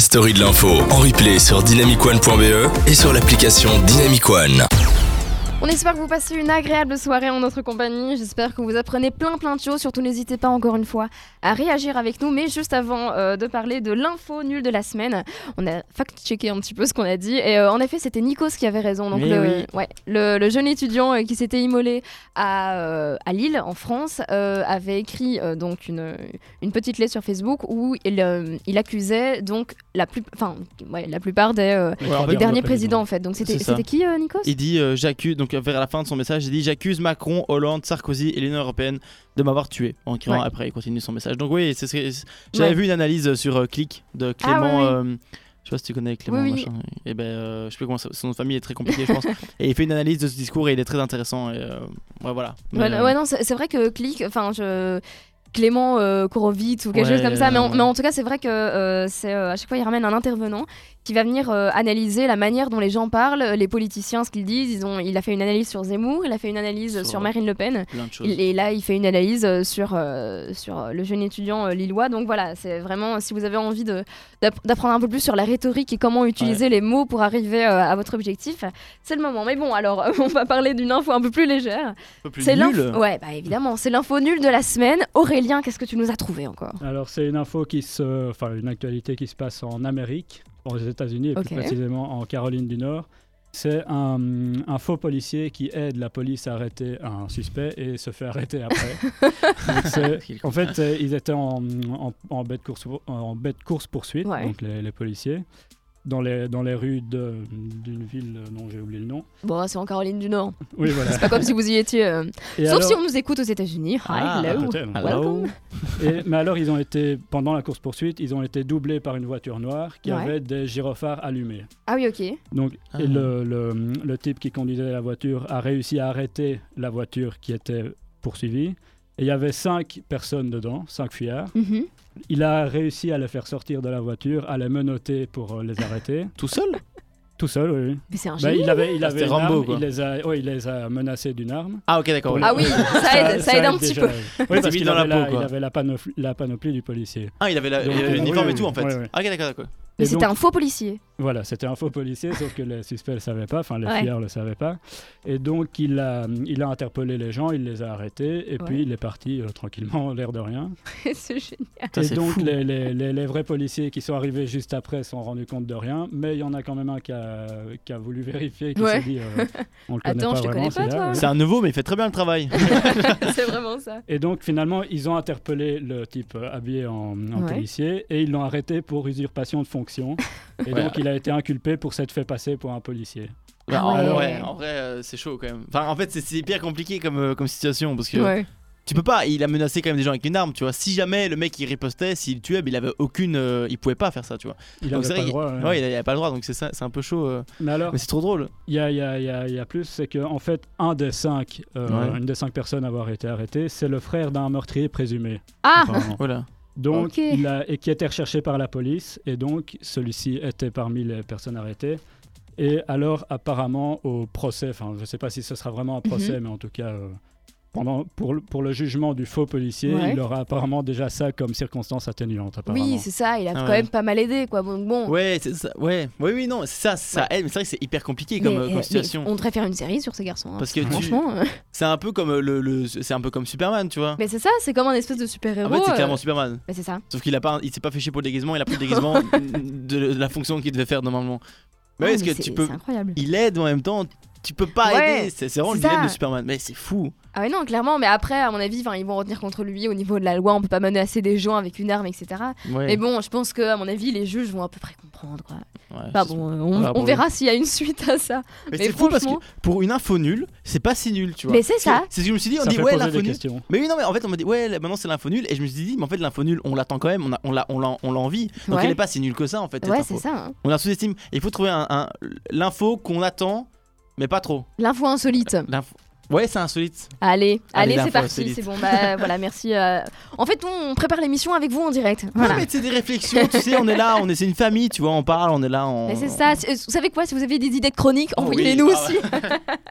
story de l'info en replay sur dynamicone.be et sur l'application Dynamic. On espère que vous passez une agréable soirée en notre compagnie. J'espère que vous apprenez plein plein de choses. Surtout n'hésitez pas encore une fois à réagir avec nous. Mais juste avant euh, de parler de l'info nulle de la semaine, on a fact-checké un petit peu ce qu'on a dit. Et euh, en effet, c'était Nikos qui avait raison. Donc le, oui. ouais, le, le jeune étudiant euh, qui s'était immolé à, euh, à Lille, en France, euh, avait écrit euh, donc une, une petite lettre sur Facebook où il, euh, il accusait donc la, plus, enfin, ouais, la plupart des, euh, derniers présidents. en fait. Donc c'était qui euh, Nikos? Il dit euh, j'accuse donc vers la fin de son message il dit j'accuse Macron, Hollande, Sarkozy et l'Union européenne de m'avoir tué. En écrivant Ouais. après il continue son message. Donc oui j'avais Ouais. vu une analyse sur euh, Click de Ah, Clément. ouais. euh, je sais pas si tu connais Clément Oui, oui. machin. Et ben euh, je sais plus comment ça- son famille est très compliqué je pense. et il fait une analyse de ce discours et il est très intéressant et euh, ouais, voilà. Mais, Ouais, euh, ouais, non, c'est c'est vrai que Click, enfin, je. Clément euh, Korovitz ou quelque Ouais, chose comme ça, mais en, ouais. mais en tout cas, c'est vrai que euh, c'est euh, à chaque fois il ramène un intervenant qui va venir euh, analyser la manière dont les gens parlent, les politiciens, ce qu'ils disent. Ils ont, il a fait une analyse sur Zemmour, il a fait une analyse sur, Sur- Marine Le Pen, plein de choses. il- et là il fait une analyse sur, sur le jeune étudiant lillois. Donc voilà, c'est vraiment si vous avez envie d'apprendre un peu plus sur la rhétorique et comment utiliser les mots pour arriver à votre objectif, c'est le moment. Mais bon, alors on va parler d'une info un peu plus légère. Un peu plus C'est nul. l'info. Ouais, bah évidemment, c'est l'info nulle de la semaine. Aurélien, qu'est-ce que tu nous as trouvé encore Alors c'est une info qui se, enfin une actualité qui se passe en Amérique, aux États-Unis et plus précisément en Caroline du Nord. C'est un, un faux policier qui aide la police à arrêter un suspect et se fait arrêter après. En fait, euh, ils étaient en, en, en bête course en bête course poursuite, Ouais. donc les, les policiers, dans les dans les rues d'une ville dont j'ai oublié le nom. Bon, c'est en Caroline du Nord. Oui voilà. C'est pas comme si vous y étiez. euh, Sauf alors- si on nous écoute aux États-Unis. Hi, Ah, hello. Hello. Et- mais alors, ils ont été, pendant la course-poursuite, ils ont été doublés par une voiture noire qui Ouais. avait des gyrophares allumés. Ah oui, ok. Donc, Ah. et le, le- le type qui conduisait la voiture a réussi à arrêter la voiture qui était poursuivie. Et il y avait cinq personnes dedans, cinq fuyards. Mhm. Il a réussi à les faire sortir de la voiture, à les menotter pour euh, les arrêter. Tout seul? Tout seul, oui. Mais c'est un Bah, génie. il avait, il Ah, avait Rambo, arme, quoi. il les a, il les a menacés d'une arme. Ah ok d'accord. Oui. Ah oui, ça aide, ça aide un petit déjà. peu. Oui, C'est parce mis qu'il dans la avait, la, peau, quoi. il avait la, panoplie, la panoplie du policier. Ah il avait euh, l'uniforme oui, et tout en fait. oui, oui. Ah ok d'accord d'accord. Mais c'était un faux policier. Voilà, c'était un faux policier, sauf que les suspects ne le savaient pas, enfin les Ouais. ne le savaient pas. Et donc il a, il a interpellé les gens, il les a arrêtés, et puis il est parti euh, tranquillement, l'air de rien. c'est génial. Ça, et donc les, les- les- les vrais policiers qui sont arrivés juste après se sont rendus compte de rien, mais il y en a quand même un qui a, qui a voulu vérifier, qui Ouais. s'est dit euh, on le connaît Attends, pas je te connais pas, ouais. C'est un nouveau mais il fait très bien le travail. c'est vraiment ça. Et donc finalement, ils ont interpellé le type euh, habillé en, en Ouais. policier et ils l'ont arrêté pour usurpation de fonction. Et Ouais. donc il a été inculpé pour s'être fait passer pour un policier. Bah, Ah en ouais. vrai, en vrai euh, c'est chaud quand même. Enfin en fait c'est- hyper compliqué comme, euh, comme situation parce que Ouais. tu peux pas. Il a menacé quand même des gens avec une arme tu vois. Si jamais le mec il ripostait, s'il tuait, ben, il avait aucune, euh, il pouvait pas faire ça tu vois. Il Donc avait pas vrai, le droit. il- ouais. ouais, il avait pas le droit donc c'est ça, c'est un peu chaud. euh. Mais alors, Mais c'est trop drôle. Il y a, il y a- il y a- y a plus, c'est qu'en en fait, un des cinq, euh, Ouais. une des cinq personnes à avoir été arrêtées, c'est le frère d'un meurtrier présumé. Ah. Voilà. Donc, il a, et qui était recherché par la police, et donc celui-ci était parmi les personnes arrêtées. Et alors, apparemment, au procès, enfin, je ne sais pas si ce sera vraiment un procès, Mhm. mais en tout cas, euh, pendant, pour, le- pour le jugement du faux policier, Ouais. il aura apparemment déjà ça comme circonstance atténuante. Oui, c'est ça. Il a Ah quand ouais. même pas mal aidé, quoi. Bon, bon. Ouais, c'est ça. Ouais, oui, oui, non, c'est ça, ça aide. Mais c'est vrai que c'est hyper compliqué comme, Mais, euh, euh, comme mais situation. on devrait faire une série sur ces garçons. hein. Parce que franchement. euh, C'est un peu comme le, le- c'est un peu comme Superman, tu vois. Mais c'est ça, c'est comme un espèce de super héros. En fait, c'est clairement Superman. Mais c'est ça. Sauf qu'il a pas, il s'est pas fait chier pour le déguisement, il a pris le déguisement de, de la fonction qu'il devait faire normalement. Mais Ouais, mais que tu peux, C'est incroyable. il aide en même temps, tu peux pas Ouais, aider. C'est c'est vraiment le dilemme de Superman. Mais c'est fou. Ah ouais non clairement mais après à mon avis ils vont retenir contre lui au niveau de la loi on peut pas menacer des gens avec une arme etc Ouais. mais bon je pense que à mon avis les juges vont à peu près comprendre. Ouais, c'est- bon on, bon, verra s'il y a une suite à ça Mais, mais c'est fou parce que pour une info nulle, c'est pas si nul, tu vois. Mais c'est ça. C'est ce que je me suis dit. On Ça dit ouais l'info nulle. Mais oui non mais en fait on m'a dit ouais maintenant c'est l'info nulle et je me suis dit mais en fait l'info nulle on l'attend quand même on a on l'a on l'a on l'a envie donc Ouais. elle est pas si nulle que ça en fait ouais c'est ça hein. on la sous-estime il faut trouver un, un- l'info qu'on attend mais pas trop l'info insolite L'info- ouais c'est insolite allez Allez, allez, c'est parti c'est bon bah voilà merci euh. en fait on prépare l'émission avec vous en direct voilà mais c'est des réflexions, tu sais, on est là, on est, c'est une famille, tu vois, on parle, on est là, on. Mais c'est ça, c'est- vous savez quoi, si vous avez des idées de chroniques, Oh envoyez-les nous oui, ah aussi.